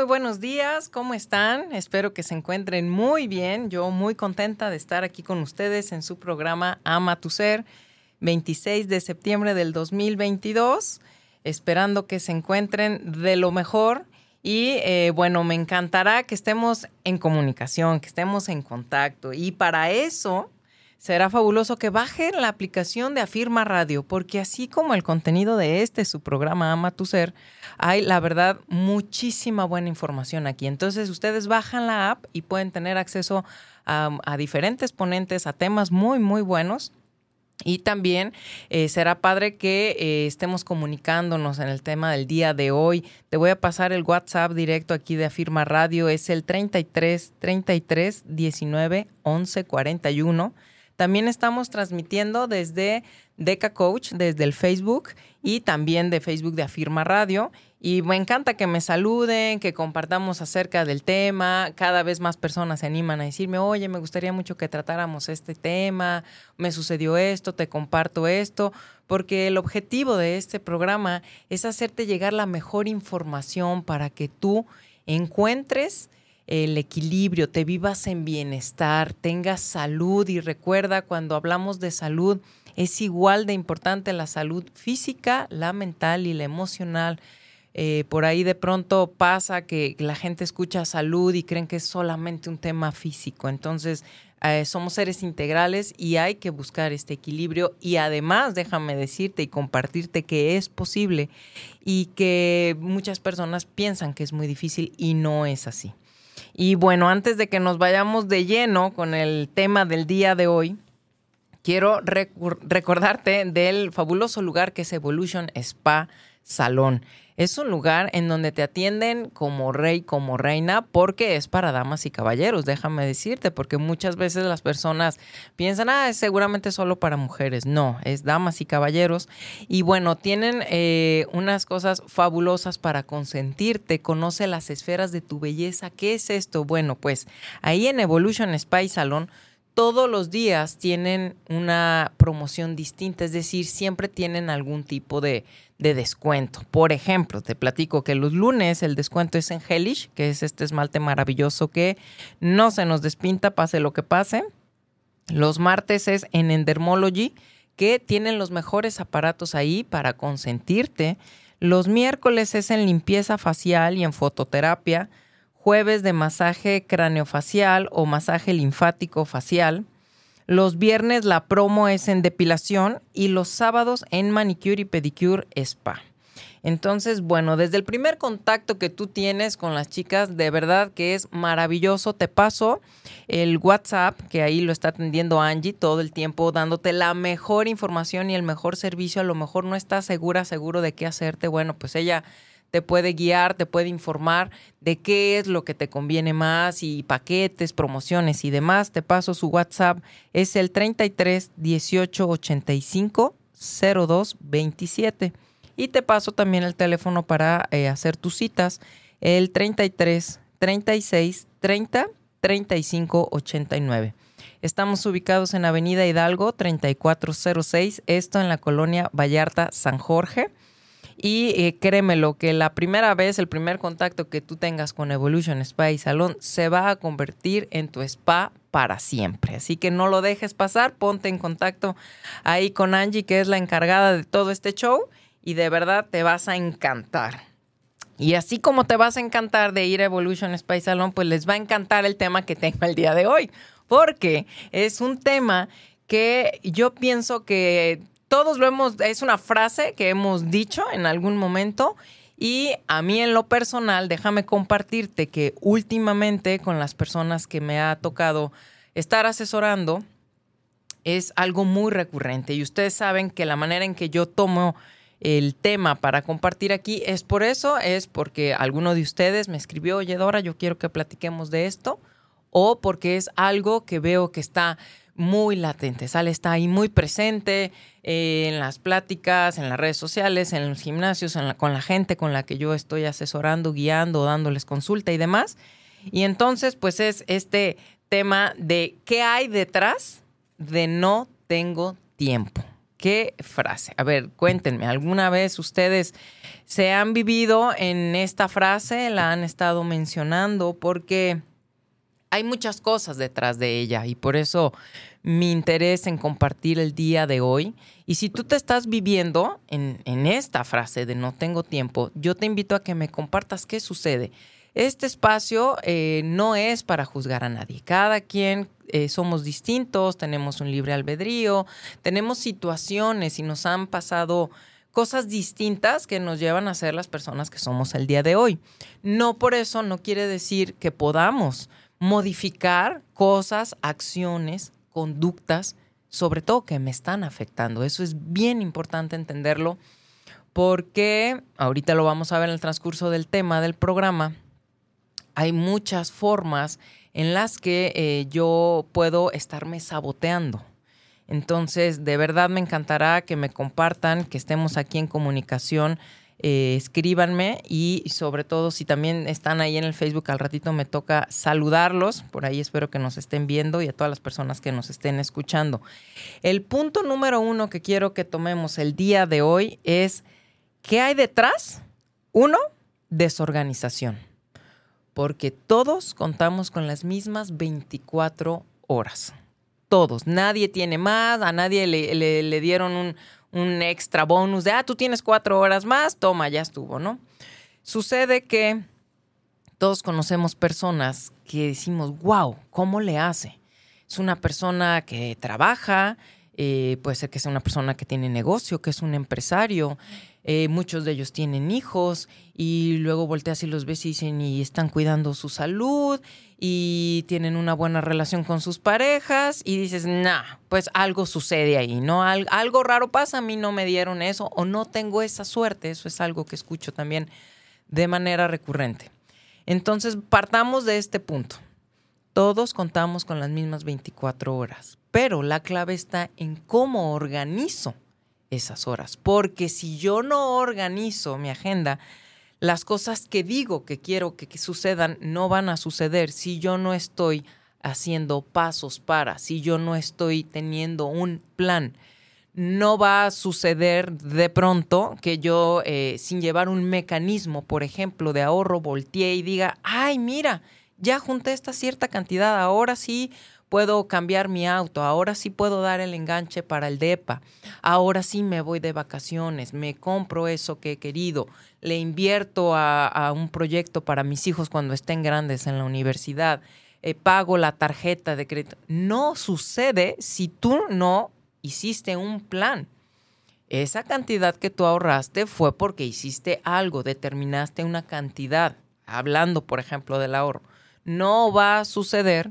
Muy buenos días, ¿cómo están? Espero que se encuentren muy bien. Yo muy contenta de estar aquí con ustedes en su programa Ama tu Ser, 26 de septiembre del 2022, esperando que se encuentren de lo mejor. Y eh, bueno, me encantará que estemos en comunicación, que estemos en contacto. Y para eso será fabuloso que bajen la aplicación de Afirma Radio, porque así como el contenido de este, su programa Ama tu Ser, hay, la verdad, muchísima buena información aquí. Entonces, ustedes bajan la app y pueden tener acceso a, diferentes ponentes, a temas muy, muy buenos. Y también eh, será padre que eh, estemos comunicándonos en el tema del día de hoy. Te voy a pasar el WhatsApp directo aquí de Afirma Radio. Es el 33 33 19 11 41. También estamos transmitiendo desde Deca Coach, desde el Facebook y también de Facebook de Afirma Radio. Y me encanta que me saluden, que compartamos acerca del tema. Cada vez más personas se animan a decirme, oye, me gustaría mucho que tratáramos este tema, me sucedió esto, te comparto esto, porque el objetivo de este programa es hacerte llegar la mejor información para que tú encuentres el equilibrio, te vivas en bienestar, tengas salud y recuerda cuando hablamos de salud es igual de importante la salud física, la mental y la emocional. Eh, por ahí de pronto pasa que la gente escucha salud y creen que es solamente un tema físico. Entonces, eh, somos seres integrales y hay que buscar este equilibrio. Y además, déjame decirte y compartirte que es posible y que muchas personas piensan que es muy difícil y no es así. Y bueno, antes de que nos vayamos de lleno con el tema del día de hoy, quiero recordarte del fabuloso lugar que es Evolution Spa Salón. Es un lugar en donde te atienden como rey, como reina, porque es para damas y caballeros, déjame decirte, porque muchas veces las personas piensan, ah, es seguramente solo para mujeres. No, es damas y caballeros. Y bueno, tienen eh, unas cosas fabulosas para consentirte, conoce las esferas de tu belleza. ¿Qué es esto? Bueno, pues ahí en Evolution Spa Salón todos los días tienen una promoción distinta, es decir, siempre tienen algún tipo de, descuento. Por ejemplo, te platico que los lunes el descuento es en Hellish, que es este esmalte maravilloso que no se nos despinta, pase lo que pase. Los martes es en Endermology, que tienen los mejores aparatos ahí para consentirte. Los miércoles es en limpieza facial y en fototerapia jueves de masaje craneofacial o masaje linfático facial. Los viernes la promo es en depilación y los sábados en manicure y pedicure spa. Entonces, bueno, desde el primer contacto que tú tienes con las chicas, de verdad que es maravilloso. Te paso el WhatsApp, que ahí lo está atendiendo Angie todo el tiempo, dándote la mejor información y el mejor servicio. A lo mejor no estás segura, seguro de qué hacerte. Bueno, pues ella te puede guiar, te puede informar de qué es lo que te conviene más y paquetes, promociones y demás. Te paso su WhatsApp, es el 33 18 85 02 27. Y te paso también el teléfono para eh, hacer tus citas, el 33 36 30 35 89. Estamos ubicados en Avenida Hidalgo 3406, esto en la colonia Vallarta San Jorge. Y eh, créemelo, que la primera vez, el primer contacto que tú tengas con Evolution Spa y Salón se va a convertir en tu spa para siempre. Así que no lo dejes pasar, ponte en contacto ahí con Angie, que es la encargada de todo este show, y de verdad te vas a encantar. Y así como te vas a encantar de ir a Evolution Spa y Salón, pues les va a encantar el tema que tengo el día de hoy, porque es un tema que yo pienso que todos lo hemos, es una frase que hemos dicho en algún momento. Y a mí en lo personal, déjame compartirte que últimamente con las personas que me ha tocado estar asesorando, es algo muy recurrente y ustedes saben que la manera en que yo tomo el tema para compartir aquí es por eso, es porque alguno de ustedes me escribió, oye Dora, yo quiero que platiquemos de esto, o porque es algo que veo que está muy latente, sale, está ahí muy presente eh, en las pláticas, en las redes sociales, en los gimnasios, con la gente con la que yo estoy asesorando, guiando, dándoles consulta y demás. Y entonces, pues es este tema de qué hay detrás de no tengo tiempo. ¿Qué frase? A ver, cuéntenme, ¿alguna vez ustedes se han vivido en esta frase? ¿La han estado mencionando? Porque hay muchas cosas detrás de ella y por eso mi interés en compartir el día de hoy. Y si tú te estás viviendo en, esta frase de no tengo tiempo, yo te invito a que me compartas qué sucede. Este espacio eh, no es para juzgar a nadie. Cada quien eh, somos distintos, tenemos un libre albedrío, tenemos situaciones y nos han pasado cosas distintas que nos llevan a ser las personas que somos el día de hoy. No por eso no quiere decir que podamos modificar cosas, acciones, conductas, sobre todo que me están afectando. Eso es bien importante entenderlo porque ahorita lo vamos a ver en el transcurso del tema del programa hay muchas formas en las que eh, yo puedo estarme saboteando. Entonces, de verdad me encantará que me compartan, que estemos aquí en comunicación. Eh, escríbanme y sobre todo si también están ahí en el Facebook al ratito me toca saludarlos, por ahí espero que nos estén viendo y a todas las personas que nos estén escuchando. El punto número uno que quiero que tomemos el día de hoy es, ¿qué hay detrás? Uno, desorganización porque todos contamos con las mismas 24 horas. Todos. Nadie tiene más, a nadie le, dieron un, un, extra bonus de, ah, tú tienes cuatro horas más, toma, ya estuvo, ¿no? Sucede que todos conocemos personas que decimos, wow, ¿cómo le hace? Es una persona que trabaja, eh, puede ser que sea una persona que tiene negocio, que es un empresario, eh, muchos de ellos tienen hijos y luego volteas y los ves y dicen y están cuidando su salud y tienen una buena relación con sus parejas y dices, nah, pues algo sucede ahí, ¿no? algo raro pasa, a mí no me dieron eso o no tengo esa suerte, eso es algo que escucho también de manera recurrente. Entonces, partamos de este punto. Todos contamos con las mismas 24 horas, pero la clave está en cómo organizo esas horas. Porque si yo no organizo mi agenda, las cosas que digo que quiero que, sucedan no van a suceder si yo no estoy haciendo pasos para, si yo no estoy teniendo un plan. No va a suceder de pronto que yo, eh, sin llevar un mecanismo, por ejemplo, de ahorro, voltee y diga, ay, mira, ya junté esta cierta cantidad, ahora sí puedo cambiar mi auto, ahora sí puedo dar el enganche para el DEPA, ahora sí me voy de vacaciones, me compro eso que he querido, le invierto a, un proyecto para mis hijos cuando estén grandes en la universidad, eh, pago la tarjeta de crédito. No sucede si tú no hiciste un plan. Esa cantidad que tú ahorraste fue porque hiciste algo, determinaste una cantidad, hablando por ejemplo del ahorro. No va a suceder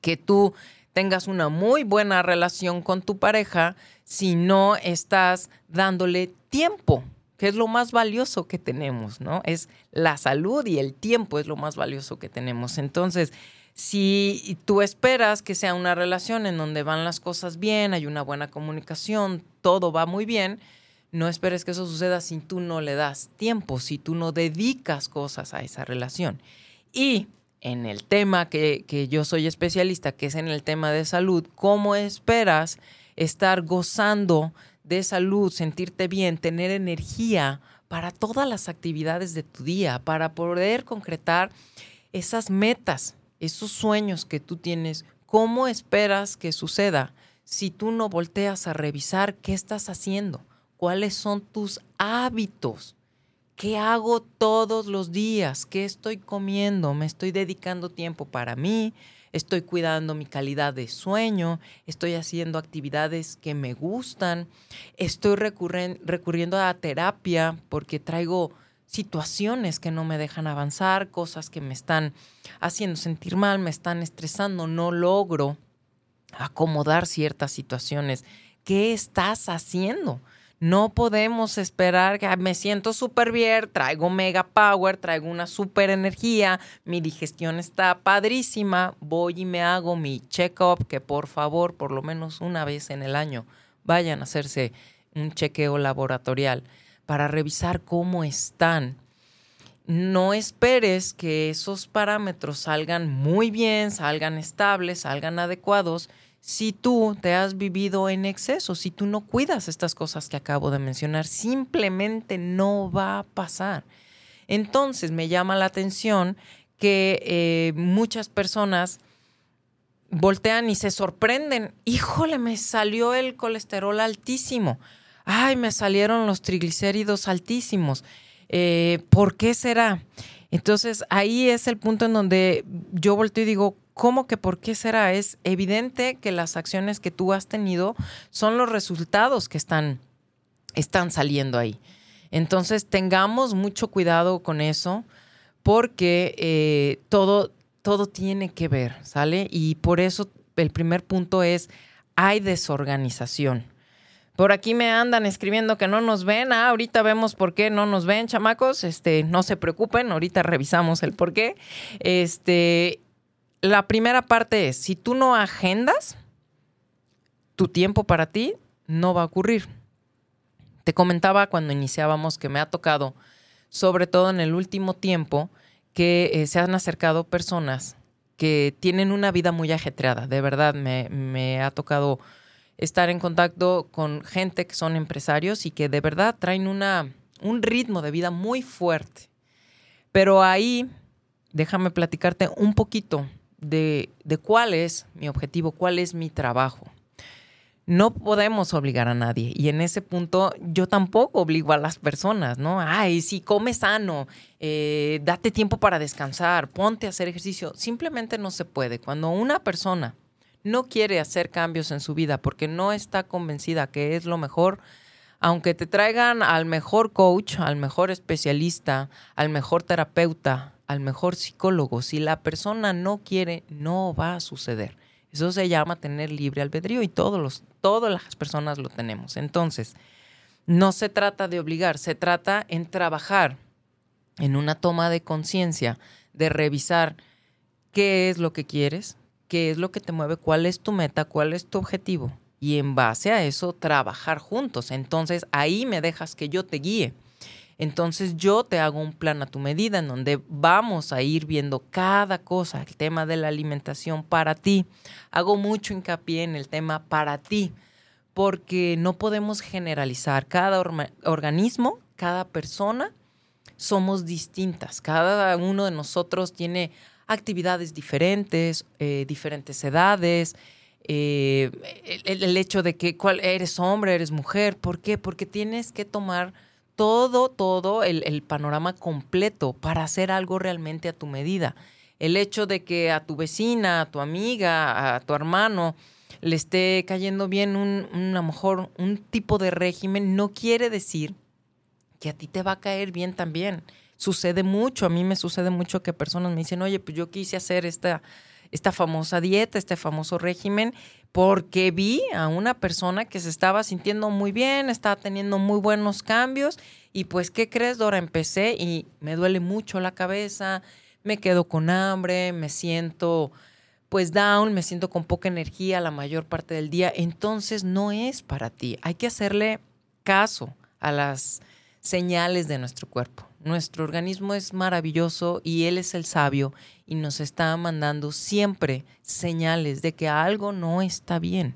que tú tengas una muy buena relación con tu pareja si no estás dándole tiempo, que es lo más valioso que tenemos, ¿no? Es la salud y el tiempo es lo más valioso que tenemos. Entonces, si tú esperas que sea una relación en donde van las cosas bien, hay una buena comunicación, todo va muy bien, no esperes que eso suceda si tú no le das tiempo, si tú no dedicas cosas a esa relación. Y en el tema que, yo soy especialista, que es en el tema de salud, ¿cómo esperas estar gozando de salud, sentirte bien, tener energía para todas las actividades de tu día, para poder concretar esas metas, esos sueños que tú tienes? ¿Cómo esperas que suceda si tú no volteas a revisar qué estás haciendo? ¿Cuáles son tus hábitos? ¿Qué hago todos los días? ¿Qué estoy comiendo? ¿Me estoy dedicando tiempo para mí? ¿Estoy cuidando mi calidad de sueño? ¿Estoy haciendo actividades que me gustan? ¿Estoy recurriendo a terapia porque traigo situaciones que no me dejan avanzar, cosas que me están haciendo sentir mal, me están estresando, no logro acomodar ciertas situaciones. ¿Qué estás haciendo? No podemos esperar que me siento súper bien, traigo mega power, traigo una super energía, mi digestión está padrísima, voy y me hago mi check-up, que por favor, por lo menos una vez en el año, vayan a hacerse un chequeo laboratorial para revisar cómo están. No esperes que esos parámetros salgan muy bien, salgan estables, salgan adecuados si tú te has vivido en exceso, si tú no cuidas estas cosas que acabo de mencionar, simplemente no va a pasar. Entonces me llama la atención que eh, muchas personas voltean y se sorprenden. Híjole, me salió el colesterol altísimo. Ay, me salieron los triglicéridos altísimos. Eh, ¿Por qué será? Entonces ahí es el punto en donde yo volteo y digo, ¿Cómo que por qué será? Es evidente que las acciones que tú has tenido son los resultados que están, están saliendo ahí. Entonces tengamos mucho cuidado con eso porque eh, todo, todo tiene que ver, ¿sale? Y por eso el primer punto es, hay desorganización. Por aquí me andan escribiendo que no nos ven. Ah, ahorita vemos por qué no nos ven, chamacos. Este, no se preocupen, ahorita revisamos el por qué. Este, la primera parte es, si tú no agendas, tu tiempo para ti no va a ocurrir. Te comentaba cuando iniciábamos que me ha tocado, sobre todo en el último tiempo, que eh, se han acercado personas que tienen una vida muy ajetreada. De verdad, me, me ha tocado estar en contacto con gente que son empresarios y que de verdad traen una, un ritmo de vida muy fuerte. Pero ahí, déjame platicarte un poquito de, cuál es mi objetivo, cuál es mi trabajo. No podemos obligar a nadie. Y en ese punto yo tampoco obligo a las personas, ¿no? Ay, si come sano, eh, date tiempo para descansar, ponte a hacer ejercicio. Simplemente no se puede. Cuando una persona no quiere hacer cambios en su vida porque no está convencida que es lo mejor, aunque te traigan al mejor coach, al mejor especialista, al mejor terapeuta, al mejor psicólogo. Si la persona no quiere, no va a suceder. Eso se llama tener libre albedrío y todos los, todas las personas lo tenemos. Entonces, no se trata de obligar, se trata en trabajar en una toma de conciencia, de revisar qué es lo que quieres, qué es lo que te mueve, cuál es tu meta, cuál es tu objetivo. Y en base a eso, trabajar juntos. Entonces, ahí me dejas que yo te guíe entonces yo te hago un plan a tu medida en donde vamos a ir viendo cada cosa, el tema de la alimentación para ti. Hago mucho hincapié en el tema para ti, porque no podemos generalizar. Cada organismo, cada persona, somos distintas. Cada uno de nosotros tiene actividades diferentes, eh, diferentes edades. Eh, el, hecho de que eres hombre, eres mujer. ¿Por qué? Porque tienes que tomar todo, todo el, panorama completo para hacer algo realmente a tu medida. El hecho de que a tu vecina, a tu amiga, a tu hermano le esté cayendo bien un, a lo mejor un tipo de régimen, no quiere decir que a ti te va a caer bien también. Sucede mucho, a mí me sucede mucho que personas me dicen, oye, pues yo quise hacer esta, esta famosa dieta, este famoso régimen, porque vi a una persona que se estaba sintiendo muy bien, estaba teniendo muy buenos cambios y pues, ¿qué crees, Dora? Empecé y me duele mucho la cabeza, me quedo con hambre, me siento pues down, me siento con poca energía la mayor parte del día, entonces no es para ti. Hay que hacerle caso a las señales de nuestro cuerpo. Nuestro organismo es maravilloso y Él es el sabio y nos está mandando siempre señales de que algo no está bien.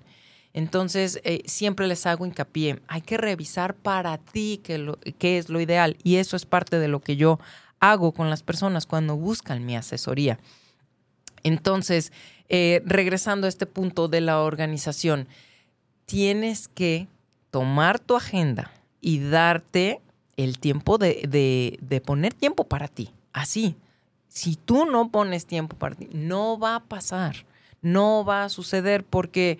Entonces, eh, siempre les hago hincapié, hay que revisar para ti qué, es lo ideal y eso es parte de lo que yo hago con las personas cuando buscan mi asesoría. Entonces, eh, regresando a este punto de la organización, tienes que tomar tu agenda y darte el tiempo de, de, poner tiempo para ti. Así. Si tú no pones tiempo para ti, no va a pasar. No va a suceder porque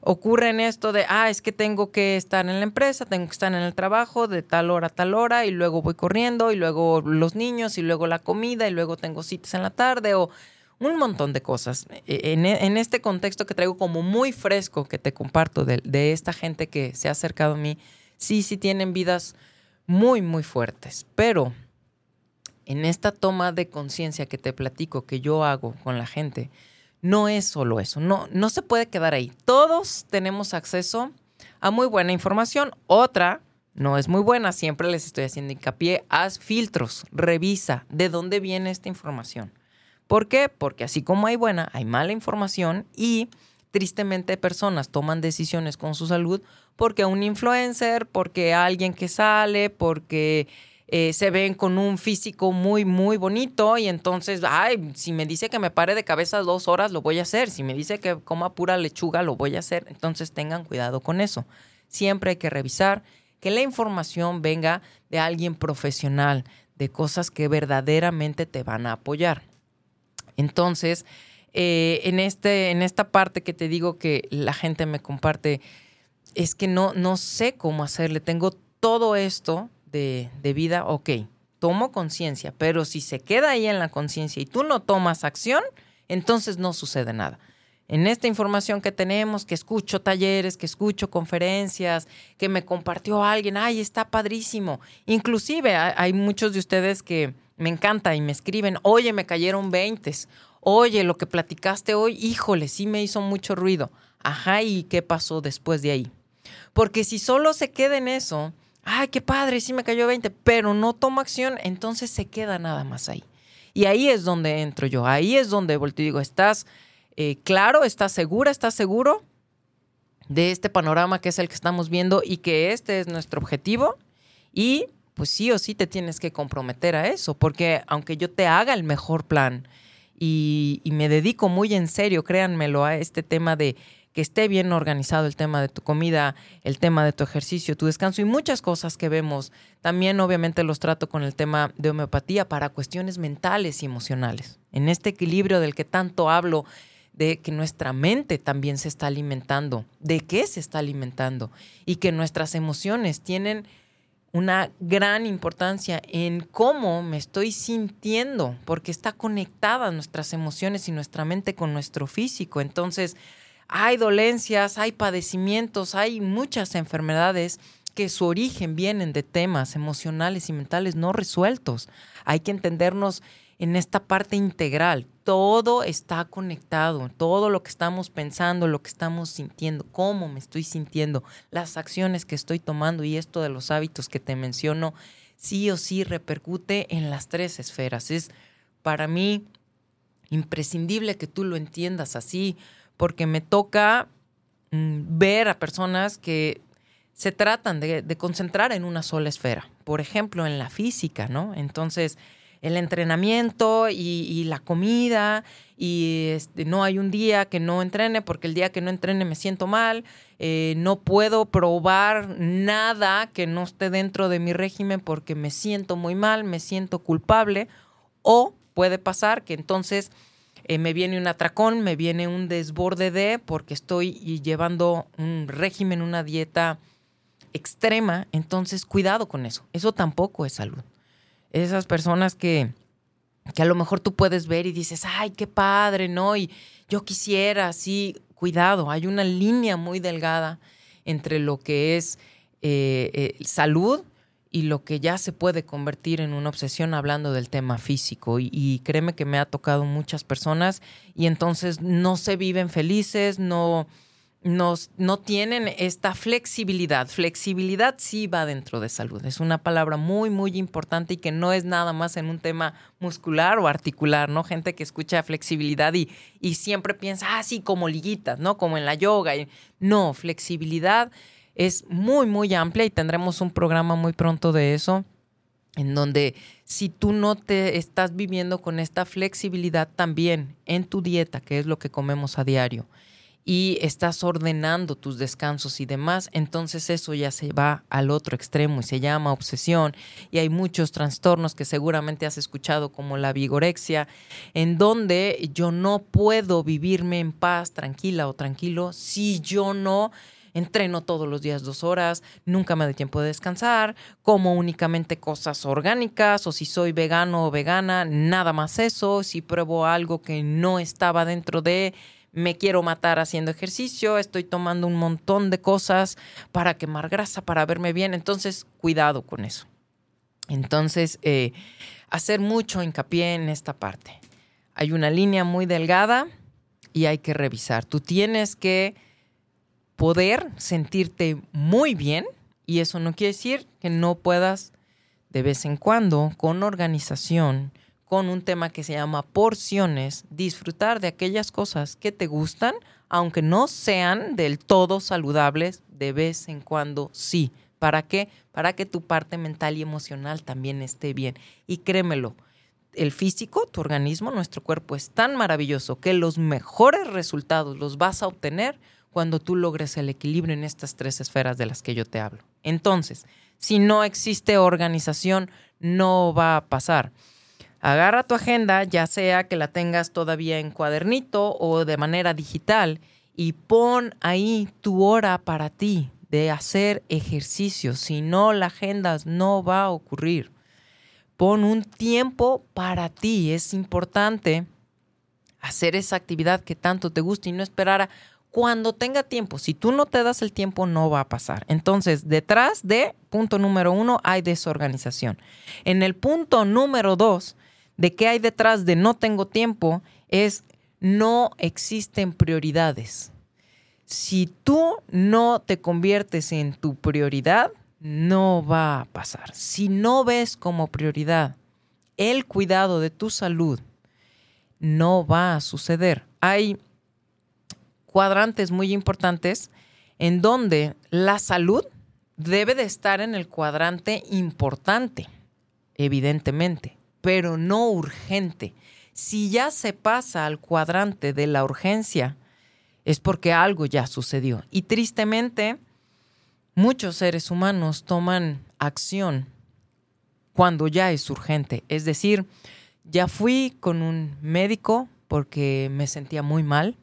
ocurre en esto de, ah, es que tengo que estar en la empresa, tengo que estar en el trabajo de tal hora a tal hora y luego voy corriendo y luego los niños y luego la comida y luego tengo citas en la tarde o un montón de cosas. E, en, este contexto que traigo como muy fresco que te comparto de, de esta gente que se ha acercado a mí, sí, sí tienen vidas muy, muy fuertes, pero en esta toma de conciencia que te platico, que yo hago con la gente, no es solo eso, no, no se puede quedar ahí. Todos tenemos acceso a muy buena información. Otra no es muy buena, siempre les estoy haciendo hincapié, haz filtros, revisa de dónde viene esta información. ¿Por qué? Porque así como hay buena, hay mala información y tristemente personas toman decisiones con su salud porque un influencer, porque alguien que sale, porque eh, se ven con un físico muy, muy bonito y entonces, ay, si me dice que me pare de cabeza dos horas, lo voy a hacer. Si me dice que coma pura lechuga, lo voy a hacer. Entonces tengan cuidado con eso. Siempre hay que revisar que la información venga de alguien profesional, de cosas que verdaderamente te van a apoyar. Entonces, eh, en, este, en esta parte que te digo que la gente me comparte, es que no, no sé cómo hacerle. Tengo todo esto de, vida, ok, tomo conciencia, pero si se queda ahí en la conciencia y tú no tomas acción, entonces no sucede nada. En esta información que tenemos, que escucho talleres, que escucho conferencias, que me compartió alguien, ay, está padrísimo. Inclusive hay muchos de ustedes que me encanta y me escriben, oye, me cayeron 20, oye, lo que platicaste hoy, híjole, sí me hizo mucho ruido. Ajá, ¿y qué pasó después de ahí? Porque si solo se queda en eso, ay, qué padre, sí me cayó 20, pero no tomo acción, entonces se queda nada más ahí. Y ahí es donde entro yo, ahí es donde volteo y digo, ¿estás eh, claro, estás segura, estás seguro de este panorama que es el que estamos viendo y que este es nuestro objetivo? Y pues sí o sí te tienes que comprometer a eso, porque aunque yo te haga el mejor plan y, me dedico muy en serio, créanmelo, a este tema de que esté bien organizado el tema de tu comida, el tema de tu ejercicio, tu descanso y muchas cosas que vemos. También obviamente los trato con el tema de homeopatía para cuestiones mentales y emocionales. En este equilibrio del que tanto hablo, de que nuestra mente también se está alimentando, de qué se está alimentando y que nuestras emociones tienen una gran importancia en cómo me estoy sintiendo, porque está conectada nuestras emociones y nuestra mente con nuestro físico. Entonces, hay dolencias, hay padecimientos, hay muchas enfermedades que su origen vienen de temas emocionales y mentales no resueltos. Hay que entendernos en esta parte integral. Todo está conectado, todo lo que estamos pensando, lo que estamos sintiendo, cómo me estoy sintiendo, las acciones que estoy tomando y esto de los hábitos que te menciono, sí o sí repercute en las tres esferas. Es para mí imprescindible que tú lo entiendas así porque me toca mm, ver a personas que se tratan de, concentrar en una sola esfera, por ejemplo, en la física, ¿no? Entonces, el entrenamiento y, la comida, y este, no hay un día que no entrene, porque el día que no entrene me siento mal, eh, no puedo probar nada que no esté dentro de mi régimen porque me siento muy mal, me siento culpable, o puede pasar que entonces eh, me viene un atracón, me viene un desborde de, porque estoy llevando un régimen, una dieta extrema, entonces cuidado con eso. Eso tampoco es salud. Esas personas que, que a lo mejor tú puedes ver y dices, ay, qué padre, ¿no? Y yo quisiera, sí, cuidado, hay una línea muy delgada entre lo que es eh, eh, salud y lo que ya se puede convertir en una obsesión hablando del tema físico. Y, créeme que me ha tocado muchas personas y entonces no se viven felices, no, no, tienen esta flexibilidad. Flexibilidad sí va dentro de salud. Es una palabra muy, muy importante y que no es nada más en un tema muscular o articular, ¿no? Gente que escucha flexibilidad y, y siempre piensa, ah, sí, como liguitas, ¿no? Como en la yoga. No, flexibilidad es muy, muy amplia y tendremos un programa muy pronto de eso, en donde si tú no te estás viviendo con esta flexibilidad también en tu dieta, que es lo que comemos a diario, y estás ordenando tus descansos y demás, entonces eso ya se va al otro extremo y se llama obsesión. Y hay muchos trastornos que seguramente has escuchado como la vigorexia, en donde yo no puedo vivirme en paz, tranquila o tranquilo, si yo no entreno todos los días dos horas, nunca me doy tiempo de descansar, como únicamente cosas orgánicas o si soy vegano o vegana, nada más eso, si pruebo algo que no estaba dentro de me quiero matar haciendo ejercicio, estoy tomando un montón de cosas para quemar grasa, para verme bien. Entonces, cuidado con eso. Entonces, eh, hacer mucho hincapié en esta parte. Hay una línea muy delgada y hay que revisar. Tú tienes que poder sentirte muy bien y eso no quiere decir que no puedas de vez en cuando, con organización, con un tema que se llama porciones, disfrutar de aquellas cosas que te gustan, aunque no sean del todo saludables, de vez en cuando sí. ¿Para qué? Para que tu parte mental y emocional también esté bien. Y créemelo, el físico, tu organismo, nuestro cuerpo es tan maravilloso que los mejores resultados los vas a obtener cuando tú logres el equilibrio en estas tres esferas de las que yo te hablo. Entonces, si no existe organización, no va a pasar agarra tu agenda, ya sea que la tengas todavía en cuadernito o de manera digital, y pon ahí tu hora para ti de hacer ejercicio. Si no, la agenda no va a ocurrir. Pon un tiempo para ti. Es importante hacer esa actividad que tanto te gusta y no esperar a cuando tenga tiempo. Si tú no te das el tiempo, no va a pasar. Entonces, detrás de punto número uno hay desorganización. En el punto número dos, de qué hay detrás de no tengo tiempo es no existen prioridades. Si tú no te conviertes en tu prioridad, no va a pasar. Si no ves como prioridad el cuidado de tu salud, no va a suceder. Hay cuadrantes muy importantes en donde la salud debe de estar en el cuadrante importante, evidentemente pero no urgente. Si ya se pasa al cuadrante de la urgencia, es porque algo ya sucedió. Y tristemente, muchos seres humanos toman acción cuando ya es urgente. Es decir, ya fui con un médico porque me sentía muy mal,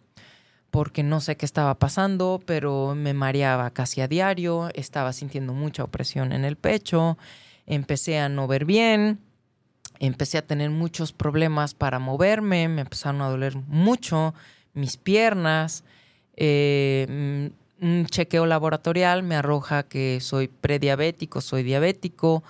porque no sé qué estaba pasando, pero me mareaba casi a diario, estaba sintiendo mucha opresión en el pecho, empecé a no ver bien, empecé a tener muchos problemas para moverme, me empezaron a doler mucho mis piernas. Eh, mm, un chequeo laboratorial me arroja que soy prediabético, soy diabético,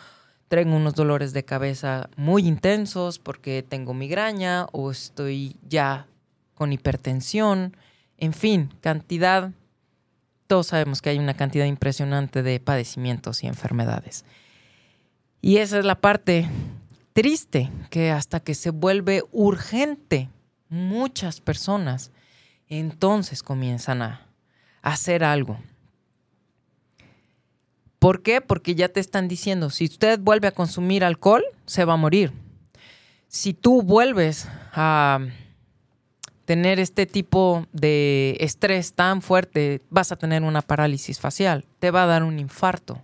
tengo unos dolores de cabeza muy intensos porque tengo migraña o estoy ya con hipertensión, en fin, cantidad, todos sabemos que hay una cantidad impresionante de padecimientos y enfermedades. Y esa es la parte triste que hasta que se vuelve urgente, muchas personas entonces comienzan a hacer algo. ¿Por qué? Porque ya te están diciendo, si usted vuelve a consumir alcohol, se va a morir. Si tú vuelves a tener este tipo de estrés tan fuerte, vas a tener una parálisis facial, te va a dar un infarto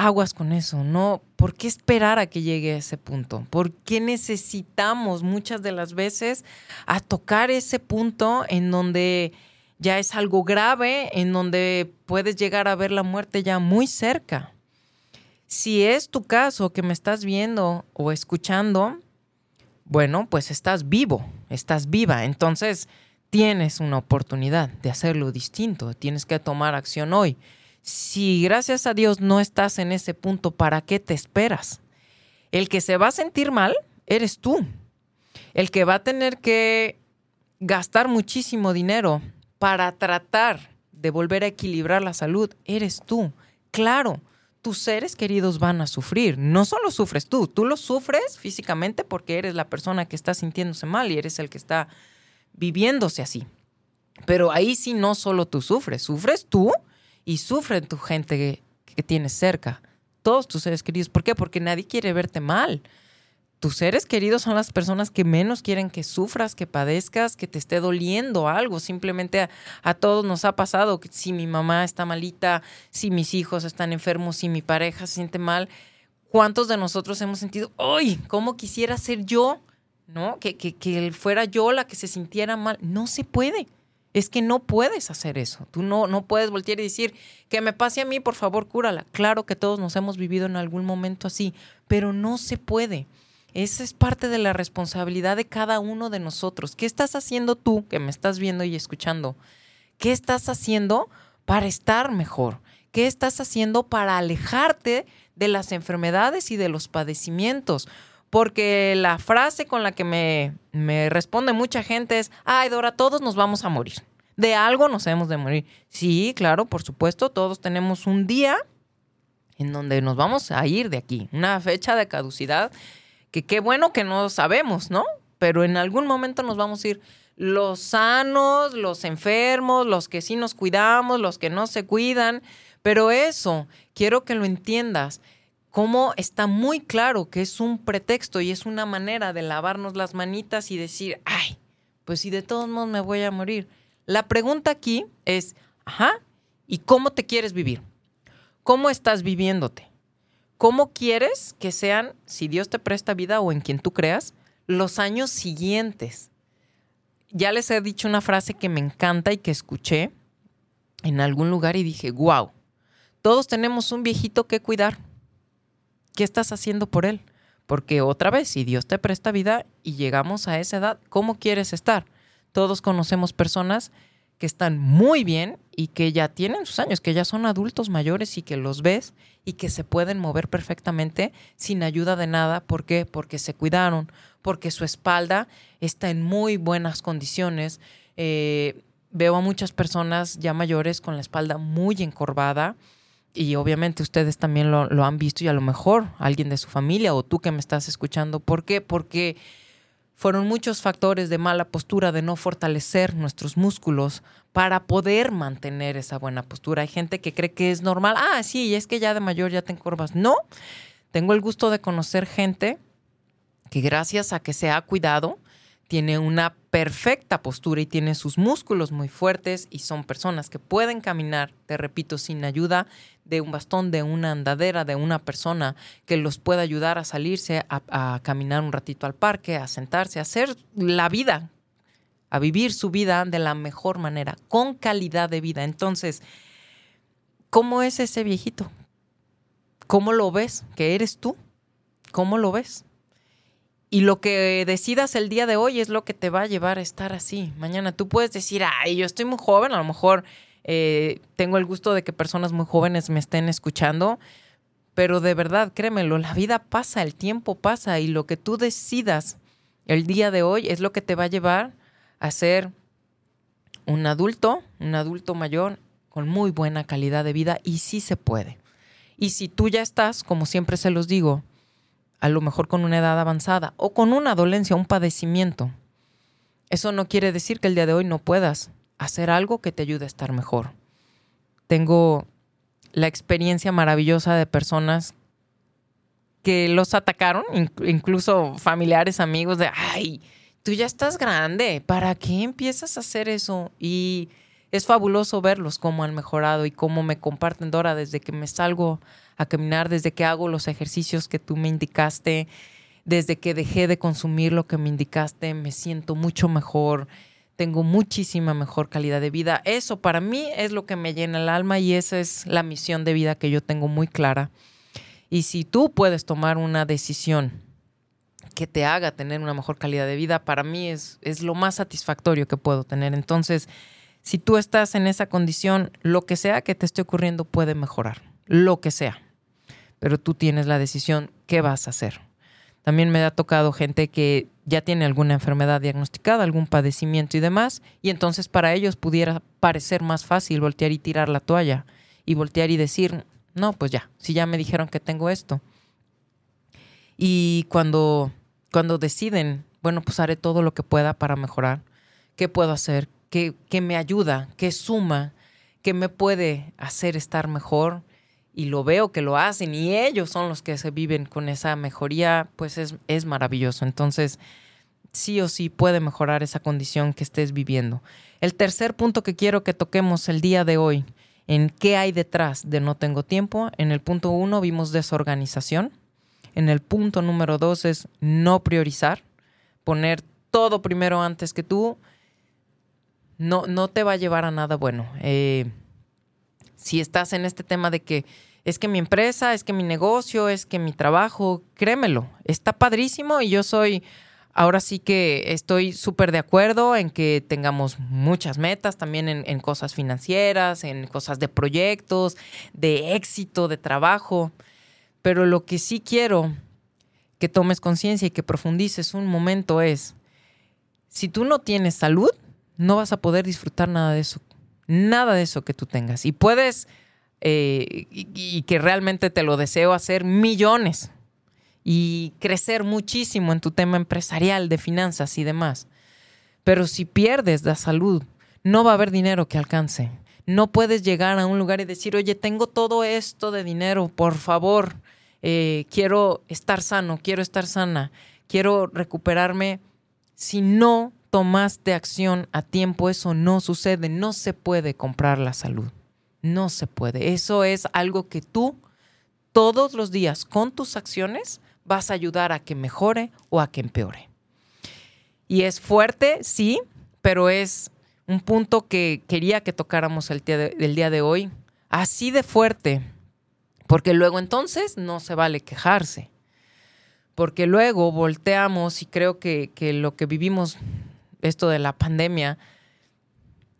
aguas con eso, ¿no? ¿Por qué esperar a que llegue a ese punto? ¿Por qué necesitamos muchas de las veces a tocar ese punto en donde ya es algo grave, en donde puedes llegar a ver la muerte ya muy cerca? Si es tu caso que me estás viendo o escuchando, bueno, pues estás vivo, estás viva, entonces tienes una oportunidad de hacerlo distinto, tienes que tomar acción hoy. Si gracias a Dios no estás en ese punto, ¿para qué te esperas? El que se va a sentir mal eres tú. El que va a tener que gastar muchísimo dinero para tratar de volver a equilibrar la salud eres tú. Claro, tus seres queridos van a sufrir. No solo sufres tú, tú lo sufres físicamente porque eres la persona que está sintiéndose mal y eres el que está viviéndose así. Pero ahí sí no solo tú sufres, sufres tú y sufren tu gente que, que tienes cerca, todos tus seres queridos. ¿Por qué? Porque nadie quiere verte mal. Tus seres queridos son las personas que menos quieren que sufras, que padezcas, que te esté doliendo algo. Simplemente a, todos nos ha pasado que si mi mamá está malita, si mis hijos están enfermos, si mi pareja se siente mal, ¿cuántos de nosotros hemos sentido, ¡ay! ¿Cómo quisiera ser yo? ¿No? Que, que, que fuera yo la que se sintiera mal. No se puede. Es que no puedes hacer eso. Tú no, no puedes voltear y decir, que me pase a mí, por favor, cúrala. Claro que todos nos hemos vivido en algún momento así, pero no se puede. Esa es parte de la responsabilidad de cada uno de nosotros. ¿Qué estás haciendo tú, que me estás viendo y escuchando? ¿Qué estás haciendo para estar mejor? ¿Qué estás haciendo para alejarte de las enfermedades y de los padecimientos? Porque la frase con la que me, me responde mucha gente es, ay Dora, todos nos vamos a morir. De algo nos hemos de morir. Sí, claro, por supuesto, todos tenemos un día en donde nos vamos a ir de aquí, una fecha de caducidad, que qué bueno que no sabemos, ¿no? Pero en algún momento nos vamos a ir los sanos, los enfermos, los que sí nos cuidamos, los que no se cuidan. Pero eso, quiero que lo entiendas cómo está muy claro que es un pretexto y es una manera de lavarnos las manitas y decir, ay, pues si de todos modos me voy a morir. La pregunta aquí es, ajá, ¿y cómo te quieres vivir? ¿Cómo estás viviéndote? ¿Cómo quieres que sean, si Dios te presta vida o en quien tú creas, los años siguientes? Ya les he dicho una frase que me encanta y que escuché en algún lugar y dije, wow, todos tenemos un viejito que cuidar ¿Qué estás haciendo por él? Porque otra vez, si Dios te presta vida y llegamos a esa edad, ¿cómo quieres estar? Todos conocemos personas que están muy bien y que ya tienen sus años, que ya son adultos mayores y que los ves y que se pueden mover perfectamente sin ayuda de nada. ¿Por qué? Porque se cuidaron, porque su espalda está en muy buenas condiciones. Eh, veo a muchas personas ya mayores con la espalda muy encorvada y obviamente ustedes también lo, han visto y a lo mejor alguien de su familia o tú que me estás escuchando. ¿Por qué? Porque fueron muchos factores de mala postura, de no fortalecer nuestros músculos para poder mantener esa buena postura. Hay gente que cree que es normal. Ah, sí, es que ya de mayor ya te encorvas. No, tengo el gusto de conocer gente que gracias a que se ha cuidado, tiene una perfecta postura y tiene sus músculos muy fuertes y son personas que pueden caminar, te repito, sin ayuda de un bastón, de una andadera, de una persona que los pueda ayudar a salirse, a, caminar un ratito al parque, a sentarse, a hacer la vida, a vivir su vida de la mejor manera, con calidad de vida. Entonces, ¿cómo es ese viejito? ¿Cómo lo ves? ¿Que eres tú? ¿Cómo lo ves? Y lo que decidas el día de hoy es lo que te va a llevar a estar así. Mañana tú puedes decir, ay, yo estoy muy joven, a lo mejor eh, tengo el gusto de que personas muy jóvenes me estén escuchando, pero de verdad, créemelo, la vida pasa, el tiempo pasa y lo que tú decidas el día de hoy es lo que te va a llevar a ser un adulto, un adulto mayor con muy buena calidad de vida y sí se puede. Y si tú ya estás, como siempre se los digo, a lo mejor con una edad avanzada o con una dolencia, un padecimiento. Eso no quiere decir que el día de hoy no puedas hacer algo que te ayude a estar mejor. Tengo la experiencia maravillosa de personas que los atacaron, incluso familiares, amigos, de, ay, tú ya estás grande, ¿para qué empiezas a hacer eso? Y es fabuloso verlos cómo han mejorado y cómo me comparten, Dora, desde que me salgo a caminar, desde que hago los ejercicios que tú me indicaste, desde que dejé de consumir lo que me indicaste, me siento mucho mejor, tengo muchísima mejor calidad de vida. Eso para mí es lo que me llena el alma y esa es la misión de vida que yo tengo muy clara. Y si tú puedes tomar una decisión que te haga tener una mejor calidad de vida, para mí es, es lo más satisfactorio que puedo tener. Entonces, si tú estás en esa condición, lo que sea que te esté ocurriendo puede mejorar, lo que sea pero tú tienes la decisión qué vas a hacer. También me ha tocado gente que ya tiene alguna enfermedad diagnosticada, algún padecimiento y demás, y entonces para ellos pudiera parecer más fácil voltear y tirar la toalla y voltear y decir, no, pues ya, si ya me dijeron que tengo esto. Y cuando, cuando deciden, bueno, pues haré todo lo que pueda para mejorar, ¿qué puedo hacer? ¿Qué, qué me ayuda? ¿Qué suma? ¿Qué me puede hacer estar mejor? Y lo veo que lo hacen y ellos son los que se viven con esa mejoría, pues es, es maravilloso. Entonces, sí o sí puede mejorar esa condición que estés viviendo. El tercer punto que quiero que toquemos el día de hoy, en qué hay detrás de no tengo tiempo. En el punto uno vimos desorganización. En el punto número dos es no priorizar, poner todo primero antes que tú. no, no te va a llevar a nada bueno. Eh, si estás en este tema de que es que mi empresa, es que mi negocio, es que mi trabajo, créemelo, está padrísimo y yo soy, ahora sí que estoy súper de acuerdo en que tengamos muchas metas también en, cosas financieras, en cosas de proyectos, de éxito, de trabajo, pero lo que sí quiero que tomes conciencia y que profundices un momento es, si tú no tienes salud, no vas a poder disfrutar nada de eso, nada de eso que tú tengas. Y puedes eh, y, que realmente te lo deseo hacer millones y crecer muchísimo en tu tema empresarial, de finanzas y demás. Pero si pierdes la salud, no va a haber dinero que alcance. No puedes llegar a un lugar y decir, oye, tengo todo esto de dinero, por favor, eh, quiero estar sano, quiero estar sana, quiero recuperarme. Si no tomaste acción a tiempo, eso no sucede, no se puede comprar la salud. No se puede. Eso es algo que tú todos los días con tus acciones vas a ayudar a que mejore o a que empeore. Y es fuerte, sí, pero es un punto que quería que tocáramos el día de, día de hoy. Así de fuerte, porque luego entonces no se vale quejarse. Porque luego volteamos y creo que, que lo que vivimos, esto de la pandemia,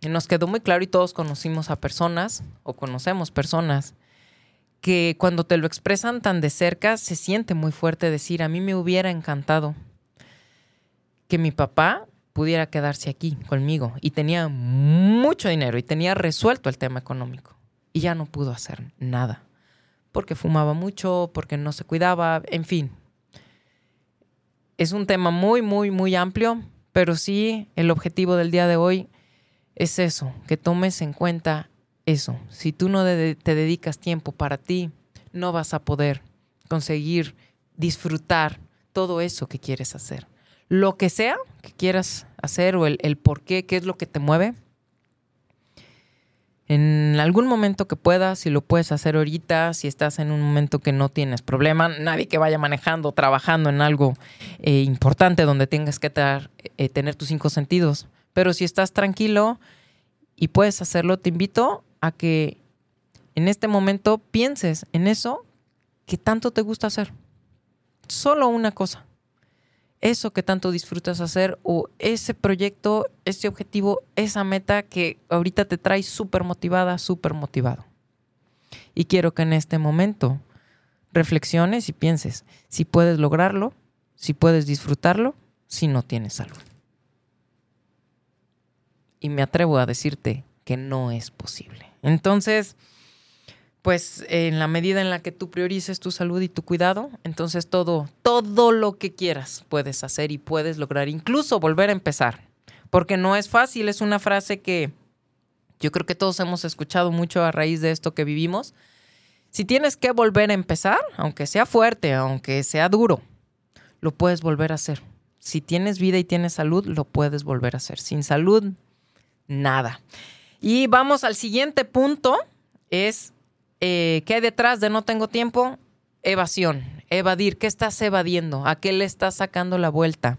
nos quedó muy claro y todos conocimos a personas o conocemos personas que cuando te lo expresan tan de cerca se siente muy fuerte decir, a mí me hubiera encantado que mi papá pudiera quedarse aquí conmigo y tenía mucho dinero y tenía resuelto el tema económico. Y ya no pudo hacer nada. Porque fumaba mucho, porque no se cuidaba, en fin. Es un tema muy, muy, muy amplio, pero sí el objetivo del día de hoy es eso, que tomes en cuenta eso. Si tú no te dedicas tiempo para ti, no vas a poder conseguir disfrutar todo eso que quieres hacer. Lo que sea que quieras hacer o el, el por qué, qué es lo que te mueve, en algún momento que puedas, si lo puedes hacer ahorita, si estás en un momento que no tienes problema, nadie que vaya manejando, trabajando en algo eh, importante donde tengas que eh, tener tus cinco sentidos, pero si estás tranquilo y puedes hacerlo, te invito a que en este momento pienses en eso que tanto te gusta hacer. Solo una cosa. Eso que tanto disfrutas hacer o ese proyecto, ese objetivo, esa meta que ahorita te trae súper motivada, súper motivado. Y quiero que en este momento reflexiones y pienses si puedes lograrlo, si puedes disfrutarlo, si no tienes salud y me atrevo a decirte que no es posible. Entonces, pues en la medida en la que tú priorices tu salud y tu cuidado, entonces todo, todo lo que quieras puedes hacer y puedes lograr, incluso volver a empezar. Porque no es fácil, es una frase que yo creo que todos hemos escuchado mucho a raíz de esto que vivimos. Si tienes que volver a empezar, aunque sea fuerte, aunque sea duro, lo puedes volver a hacer. Si tienes vida y tienes salud, lo puedes volver a hacer. Sin salud, nada. Y vamos al siguiente punto, es eh, ¿qué hay detrás de no tengo tiempo? Evasión, evadir. ¿Qué estás evadiendo? ¿A qué le estás sacando la vuelta?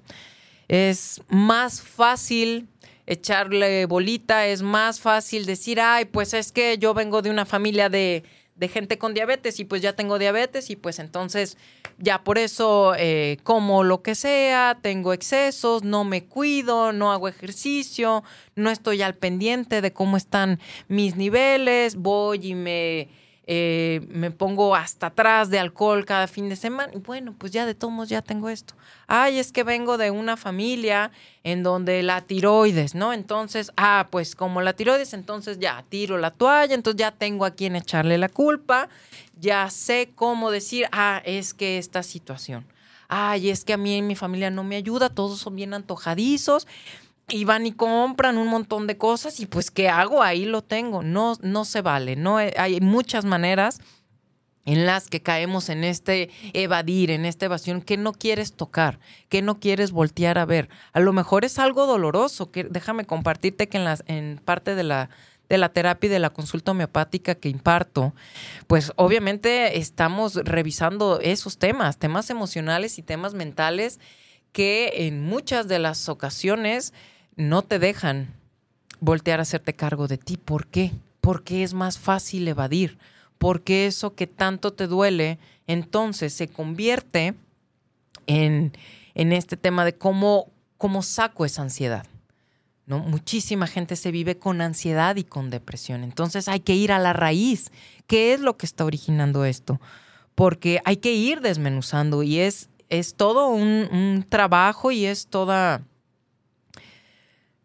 Es más fácil echarle bolita, es más fácil decir, ay, pues es que yo vengo de una familia de de gente con diabetes y pues ya tengo diabetes y pues entonces ya por eso eh, como lo que sea, tengo excesos, no me cuido, no hago ejercicio, no estoy al pendiente de cómo están mis niveles, voy y me eh, me pongo hasta atrás de alcohol cada fin de semana. Y bueno, pues ya de todos ya tengo esto. Ay, es que vengo de una familia en donde la tiroides, ¿no? Entonces, ah, pues como la tiroides, entonces ya tiro la toalla, entonces ya tengo a quien echarle la culpa, ya sé cómo decir, ah, es que esta situación. Ay, es que a mí en mi familia no me ayuda, todos son bien antojadizos y van y compran un montón de cosas y pues ¿qué hago? Ahí lo tengo. No, no se vale. No hay muchas maneras en las que caemos en este evadir, en esta evasión que no quieres tocar, que no quieres voltear a ver. A lo mejor es algo doloroso, que déjame compartirte que en, las, en parte de la, de la terapia y de la consulta homeopática que imparto, pues obviamente estamos revisando esos temas, temas emocionales y temas mentales que en muchas de las ocasiones no te dejan voltear a hacerte cargo de ti. ¿Por qué? Porque es más fácil evadir. Porque eso que tanto te duele, entonces se convierte en, en este tema de cómo, cómo saco esa ansiedad. ¿no? Muchísima gente se vive con ansiedad y con depresión. Entonces hay que ir a la raíz. ¿Qué es lo que está originando esto? Porque hay que ir desmenuzando y es, es todo un, un trabajo y es toda,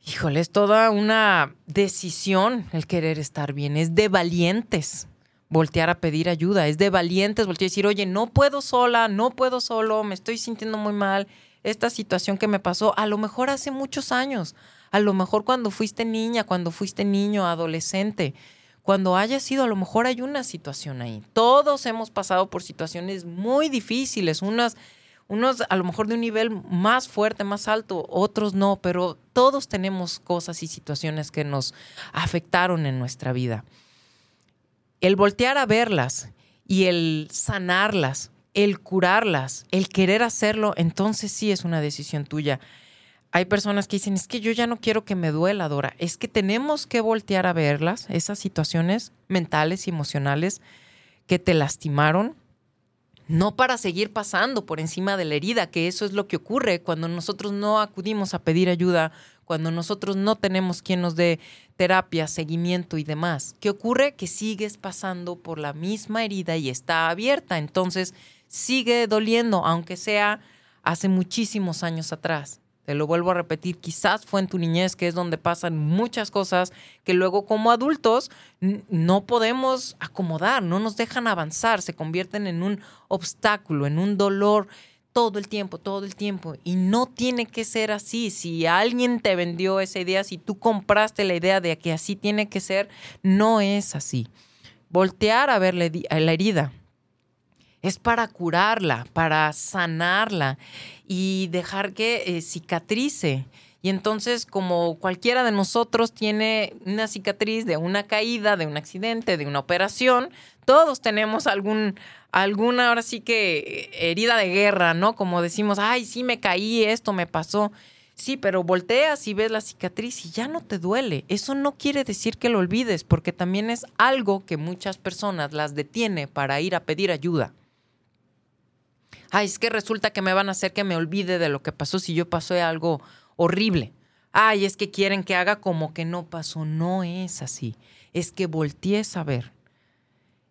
híjole, es toda una decisión el querer estar bien. Es de valientes voltear a pedir ayuda. Es de valientes voltear a decir, oye, no puedo sola, no puedo solo, me estoy sintiendo muy mal. Esta situación que me pasó, a lo mejor hace muchos años, a lo mejor cuando fuiste niña, cuando fuiste niño, adolescente, cuando haya sido, a lo mejor hay una situación ahí. Todos hemos pasado por situaciones muy difíciles, unas, unos a lo mejor de un nivel más fuerte, más alto, otros no, pero todos tenemos cosas y situaciones que nos afectaron en nuestra vida. El voltear a verlas y el sanarlas, el curarlas, el querer hacerlo, entonces sí es una decisión tuya hay personas que dicen, es que yo ya no quiero que me duela, Dora. Es que tenemos que voltear a verlas, esas situaciones mentales y emocionales que te lastimaron, no para seguir pasando por encima de la herida, que eso es lo que ocurre cuando nosotros no acudimos a pedir ayuda, cuando nosotros no tenemos quien nos dé terapia, seguimiento y demás. ¿Qué ocurre? Que sigues pasando por la misma herida y está abierta, entonces sigue doliendo, aunque sea hace muchísimos años atrás. Te lo vuelvo a repetir, quizás fue en tu niñez que es donde pasan muchas cosas que luego como adultos no podemos acomodar, no nos dejan avanzar, se convierten en un obstáculo, en un dolor todo el tiempo, todo el tiempo. Y no tiene que ser así. Si alguien te vendió esa idea, si tú compraste la idea de que así tiene que ser, no es así. Voltear a ver la herida es para curarla, para sanarla y dejar que eh, cicatrice. Y entonces, como cualquiera de nosotros tiene una cicatriz de una caída, de un accidente, de una operación, todos tenemos algún, alguna, ahora sí que herida de guerra, ¿no? Como decimos, ay, sí me caí, esto me pasó. Sí, pero volteas y ves la cicatriz y ya no te duele. Eso no quiere decir que lo olvides, porque también es algo que muchas personas las detiene para ir a pedir ayuda ay, es que resulta que me van a hacer que me olvide de lo que pasó si yo pasé algo horrible. Ay, es que quieren que haga como que no pasó. No es así. Es que voltees a ver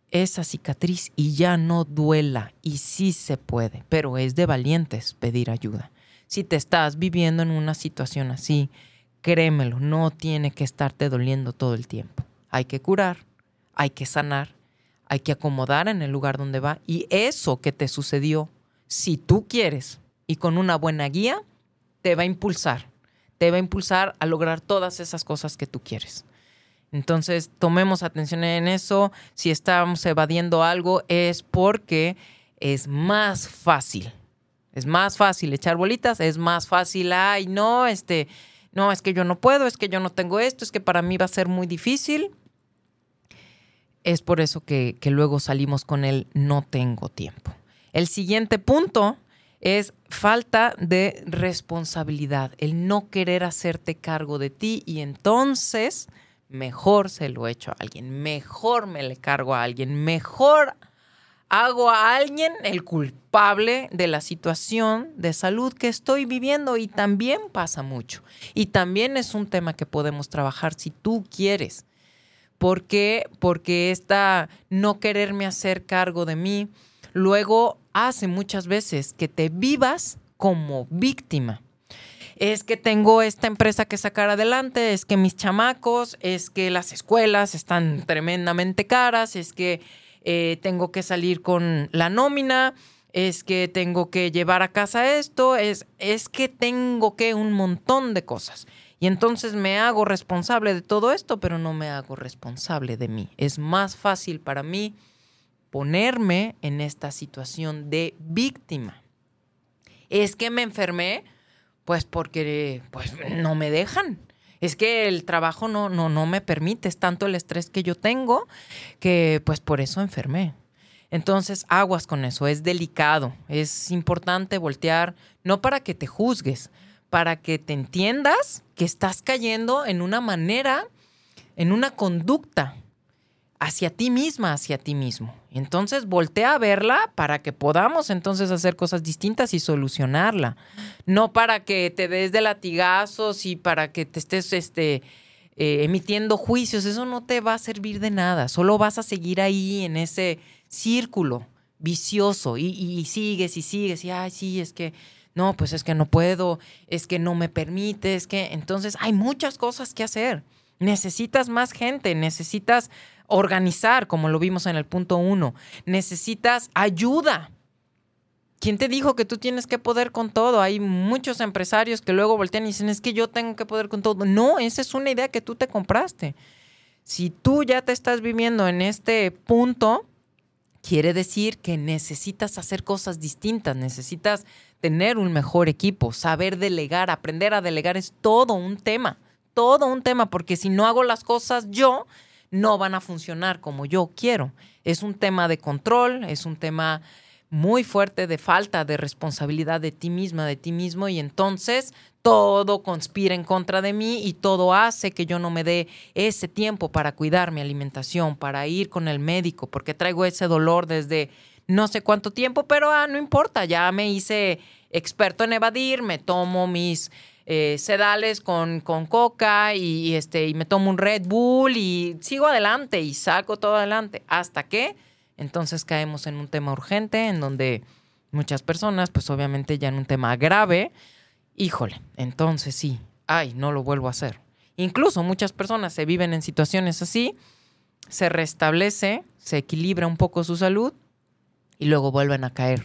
esa cicatriz y ya no duela. Y sí se puede, pero es de valientes pedir ayuda. Si te estás viviendo en una situación así, créemelo, no tiene que estarte doliendo todo el tiempo. Hay que curar, hay que sanar, hay que acomodar en el lugar donde va. Y eso que te sucedió si tú quieres y con una buena guía, te va a impulsar, te va a impulsar a lograr todas esas cosas que tú quieres. Entonces, tomemos atención en eso. Si estamos evadiendo algo es porque es más fácil. Es más fácil echar bolitas, es más fácil, ay, no, este, no, es que yo no puedo, es que yo no tengo esto, es que para mí va a ser muy difícil. Es por eso que, que luego salimos con el no tengo tiempo. El siguiente punto es falta de responsabilidad, el no querer hacerte cargo de ti y entonces mejor se lo echo a alguien, mejor me le cargo a alguien, mejor hago a alguien el culpable de la situación de salud que estoy viviendo y también pasa mucho. Y también es un tema que podemos trabajar si tú quieres. ¿Por qué? Porque esta no quererme hacer cargo de mí, luego hace muchas veces que te vivas como víctima. Es que tengo esta empresa que sacar adelante, es que mis chamacos, es que las escuelas están tremendamente caras, es que eh, tengo que salir con la nómina, es que tengo que llevar a casa esto, es, es que tengo que un montón de cosas. Y entonces me hago responsable de todo esto, pero no me hago responsable de mí. Es más fácil para mí ponerme en esta situación de víctima. Es que me enfermé, pues porque pues, no me dejan. Es que el trabajo no, no, no me permite, es tanto el estrés que yo tengo que pues por eso enfermé. Entonces, aguas con eso, es delicado, es importante voltear, no para que te juzgues, para que te entiendas que estás cayendo en una manera, en una conducta hacia ti misma, hacia ti mismo. Entonces voltea a verla para que podamos entonces hacer cosas distintas y solucionarla. No para que te des de latigazos y para que te estés este, eh, emitiendo juicios. Eso no te va a servir de nada. Solo vas a seguir ahí en ese círculo vicioso y, y sigues y sigues y, ay, sí, es que no, pues es que no puedo, es que no me permite, es que entonces hay muchas cosas que hacer. Necesitas más gente, necesitas organizar, como lo vimos en el punto uno, necesitas ayuda. ¿Quién te dijo que tú tienes que poder con todo? Hay muchos empresarios que luego voltean y dicen, es que yo tengo que poder con todo. No, esa es una idea que tú te compraste. Si tú ya te estás viviendo en este punto, quiere decir que necesitas hacer cosas distintas, necesitas tener un mejor equipo, saber delegar, aprender a delegar es todo un tema, todo un tema, porque si no hago las cosas yo, no van a funcionar como yo quiero. Es un tema de control, es un tema muy fuerte de falta de responsabilidad de ti misma, de ti mismo, y entonces todo conspira en contra de mí y todo hace que yo no me dé ese tiempo para cuidar mi alimentación, para ir con el médico, porque traigo ese dolor desde no sé cuánto tiempo, pero ah, no importa, ya me hice experto en evadir, me tomo mis eh, sedales con, con coca y, este, y me tomo un Red Bull y sigo adelante y saco todo adelante. Hasta que entonces caemos en un tema urgente en donde muchas personas, pues obviamente ya en un tema grave, híjole, entonces sí, ay, no lo vuelvo a hacer. Incluso muchas personas se viven en situaciones así, se restablece, se equilibra un poco su salud y luego vuelven a caer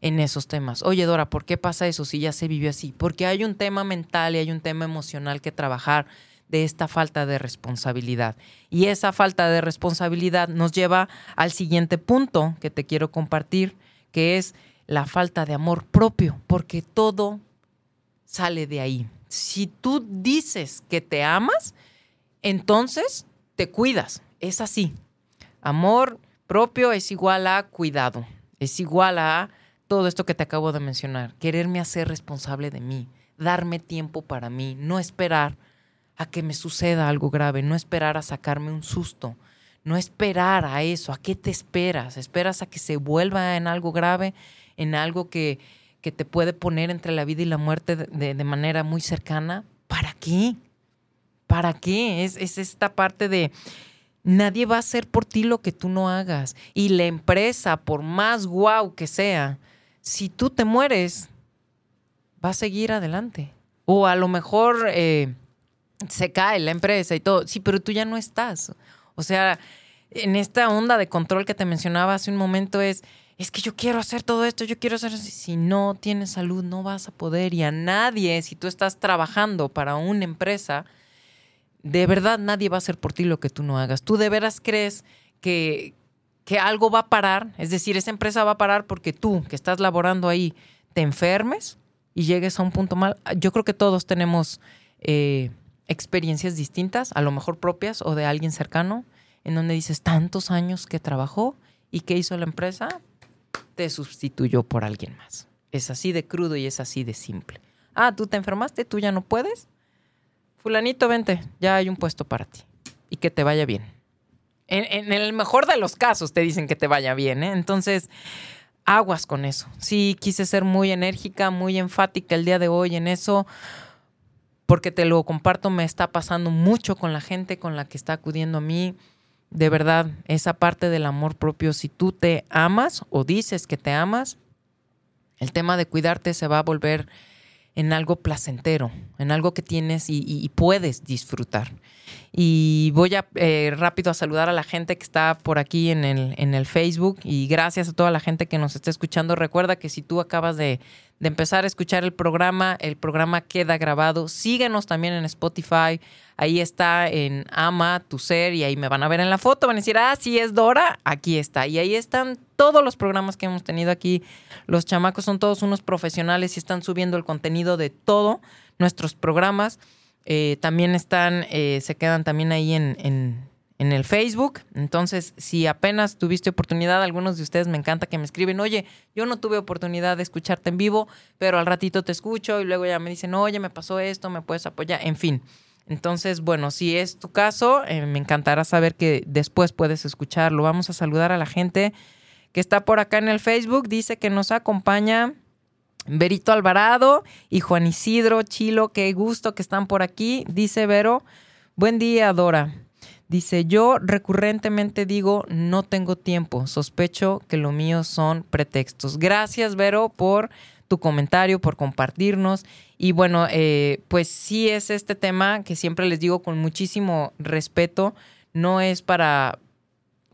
en esos temas. Oye, Dora, ¿por qué pasa eso si ya se vivió así? Porque hay un tema mental y hay un tema emocional que trabajar de esta falta de responsabilidad. Y esa falta de responsabilidad nos lleva al siguiente punto que te quiero compartir, que es la falta de amor propio, porque todo sale de ahí. Si tú dices que te amas, entonces te cuidas. Es así. Amor propio es igual a cuidado, es igual a todo esto que te acabo de mencionar, quererme hacer responsable de mí, darme tiempo para mí, no esperar a que me suceda algo grave, no esperar a sacarme un susto, no esperar a eso, ¿a qué te esperas? ¿Esperas a que se vuelva en algo grave, en algo que, que te puede poner entre la vida y la muerte de, manera muy cercana? ¿Para qué? ¿Para qué? Es, es esta parte de nadie va a hacer por ti lo que tú no hagas. Y la empresa, por más guau que sea, si tú te mueres, va a seguir adelante. O a lo mejor eh, se cae la empresa y todo. Sí, pero tú ya no estás. O sea, en esta onda de control que te mencionaba hace un momento es, es que yo quiero hacer todo esto, yo quiero hacer... Si no tienes salud, no vas a poder. Y a nadie, si tú estás trabajando para una empresa, de verdad nadie va a hacer por ti lo que tú no hagas. Tú de veras crees que, que algo va a parar, es decir, esa empresa va a parar porque tú que estás laborando ahí te enfermes y llegues a un punto mal. Yo creo que todos tenemos eh, experiencias distintas, a lo mejor propias o de alguien cercano, en donde dices tantos años que trabajó y qué hizo la empresa, te sustituyó por alguien más. Es así de crudo y es así de simple. Ah, tú te enfermaste, tú ya no puedes. Fulanito, vente, ya hay un puesto para ti y que te vaya bien. En, el mejor de los casos te dicen que te vaya bien, ¿eh? Entonces, aguas con eso. Sí, quise ser muy enérgica, muy enfática el día de hoy en eso, porque te lo comparto, me está pasando mucho con la gente con la que está acudiendo a mí. De verdad, esa parte del amor propio, si tú te amas o dices que te amas, el tema de cuidarte se va a volver en algo placentero, en algo que tienes y puedes disfrutar. Y voy a eh, rápido a saludar a la gente que está por aquí en el, en el Facebook y gracias a toda la gente que nos está escuchando. Recuerda que si tú acabas de, de empezar a escuchar el programa, el programa queda grabado. Síguenos también en Spotify. Ahí está en Ama tu ser y ahí me van a ver en la foto. Van a decir, ah, sí es Dora. Aquí está. Y ahí están todos los programas que hemos tenido aquí. Los chamacos son todos unos profesionales y están subiendo el contenido de todos nuestros programas. Eh, también están, eh, se quedan también ahí en, en el Facebook. Entonces, si apenas tuviste oportunidad, algunos de ustedes me encanta que me escriben, oye, yo no tuve oportunidad de escucharte en vivo, pero al ratito te escucho y luego ya me dicen, oye, me pasó esto, me puedes apoyar, en fin. Entonces, bueno, si es tu caso, eh, me encantará saber que después puedes escucharlo. Vamos a saludar a la gente que está por acá en el Facebook. Dice que nos acompaña Berito Alvarado y Juan Isidro Chilo. Qué gusto que están por aquí. Dice Vero, buen día, Dora. Dice, yo recurrentemente digo, no tengo tiempo, sospecho que lo mío son pretextos. Gracias, Vero, por tu comentario, por compartirnos. Y bueno, eh, pues sí es este tema que siempre les digo con muchísimo respeto, no es para,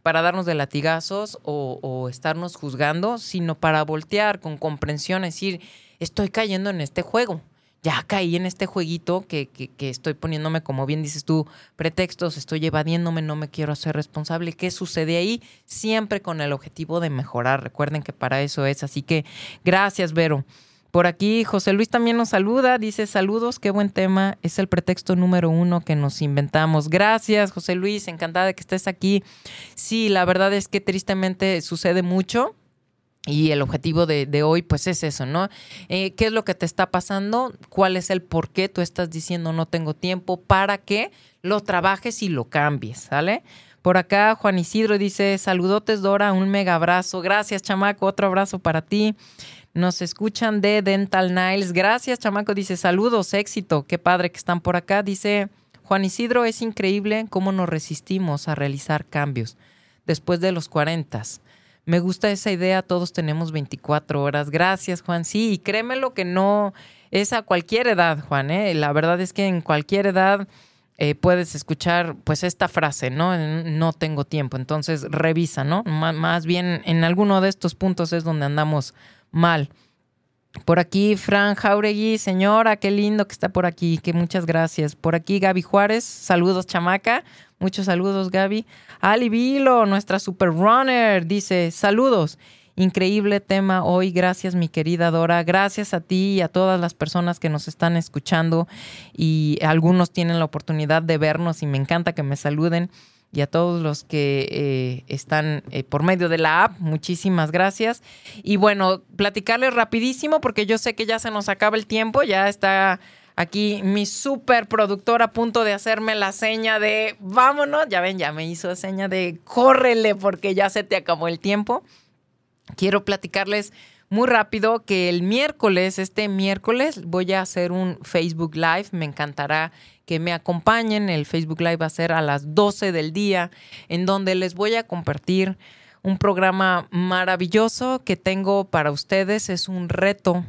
para darnos de latigazos o, estarnos juzgando, sino para voltear con comprensión, decir, estoy cayendo en este juego ya caí en este jueguito que, que, estoy poniéndome, como bien dices tú, pretextos, estoy evadiéndome, no me quiero hacer responsable. ¿Qué sucede ahí? Siempre con el objetivo de mejorar. Recuerden que para eso es. Así que gracias, Vero. Por aquí José Luis también nos saluda, dice saludos, qué buen tema, es el pretexto número uno que nos inventamos. Gracias José Luis, encantada de que estés aquí. Sí, la verdad es que tristemente sucede mucho y el objetivo de, hoy, pues es eso, ¿no? Eh, ¿Qué es lo que te está pasando? ¿Cuál es el por qué tú estás diciendo no tengo tiempo? Para que lo trabajes y lo cambies, ¿sale? Por acá Juan Isidro dice, saludotes Dora, un mega abrazo. Gracias, chamaco, otro abrazo para ti. Nos escuchan de Dental Niles. Gracias, chamaco. Dice, saludos, éxito. Qué padre que están por acá. Dice, Juan Isidro, es increíble cómo nos resistimos a realizar cambios después de los 40 me gusta esa idea, todos tenemos 24 horas. Gracias, Juan. Sí, y créeme lo que no es a cualquier edad, Juan. ¿eh? La verdad es que en cualquier edad eh, puedes escuchar pues esta frase, ¿no? No tengo tiempo. Entonces revisa, ¿no? más bien en alguno de estos puntos es donde andamos mal. Por aquí, Fran Jauregui, señora, qué lindo que está por aquí, que muchas gracias. Por aquí, Gaby Juárez, saludos, chamaca. Muchos saludos, Gaby. Ali Vilo, nuestra super runner, dice: Saludos. Increíble tema hoy. Gracias, mi querida Dora. Gracias a ti y a todas las personas que nos están escuchando. Y algunos tienen la oportunidad de vernos y me encanta que me saluden. Y a todos los que eh, están eh, por medio de la app, muchísimas gracias. Y bueno, platicarles rapidísimo porque yo sé que ya se nos acaba el tiempo, ya está Aquí mi super productor a punto de hacerme la seña de vámonos. Ya ven, ya me hizo seña de córrele porque ya se te acabó el tiempo. Quiero platicarles muy rápido que el miércoles, este miércoles, voy a hacer un Facebook Live. Me encantará que me acompañen. El Facebook Live va a ser a las 12 del día, en donde les voy a compartir un programa maravilloso que tengo para ustedes. Es un reto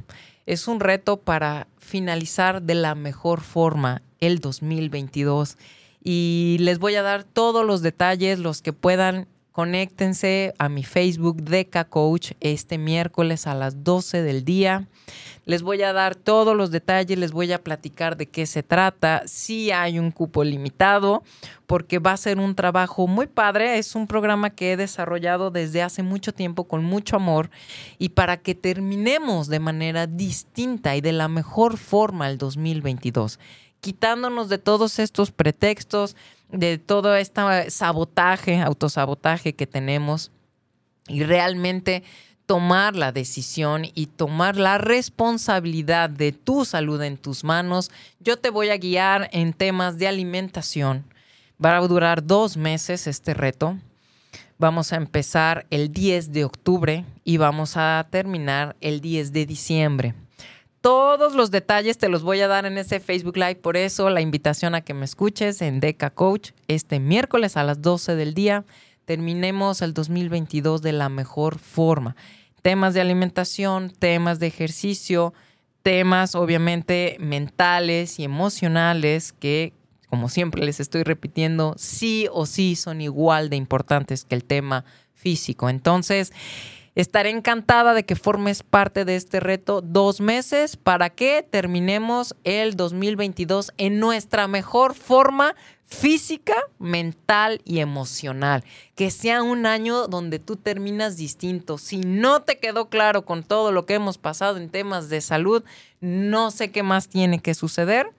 es un reto para finalizar de la mejor forma el 2022. Y les voy a dar todos los detalles, los que puedan. Conéctense a mi Facebook Deca Coach este miércoles a las 12 del día. Les voy a dar todos los detalles, les voy a platicar de qué se trata. Si hay un cupo limitado, porque va a ser un trabajo muy padre. Es un programa que he desarrollado desde hace mucho tiempo con mucho amor y para que terminemos de manera distinta y de la mejor forma el 2022 quitándonos de todos estos pretextos, de todo este sabotaje, autosabotaje que tenemos y realmente tomar la decisión y tomar la responsabilidad de tu salud en tus manos. Yo te voy a guiar en temas de alimentación. Va a durar dos meses este reto. Vamos a empezar el 10 de octubre y vamos a terminar el 10 de diciembre. Todos los detalles te los voy a dar en ese Facebook Live, por eso la invitación a que me escuches en Deca Coach este miércoles a las 12 del día terminemos el 2022 de la mejor forma. Temas de alimentación, temas de ejercicio, temas obviamente mentales y emocionales que, como siempre les estoy repitiendo, sí o sí son igual de importantes que el tema físico. Entonces, Estaré encantada de que formes parte de este reto dos meses para que terminemos el 2022 en nuestra mejor forma física, mental y emocional. Que sea un año donde tú terminas distinto. Si no te quedó claro con todo lo que hemos pasado en temas de salud, no sé qué más tiene que suceder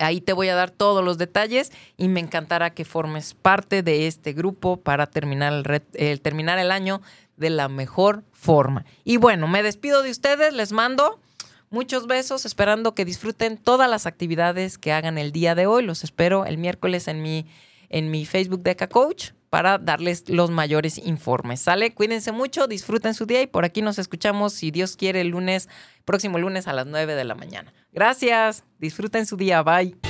Ahí te voy a dar todos los detalles y me encantará que formes parte de este grupo para terminar el, terminar el año de la mejor forma. Y bueno, me despido de ustedes, les mando muchos besos, esperando que disfruten todas las actividades que hagan el día de hoy. Los espero el miércoles en mi, en mi Facebook Deca Coach para darles los mayores informes. ¿Sale? Cuídense mucho, disfruten su día y por aquí nos escuchamos, si Dios quiere, el lunes, próximo lunes a las 9 de la mañana. Gracias, disfruten su día, bye.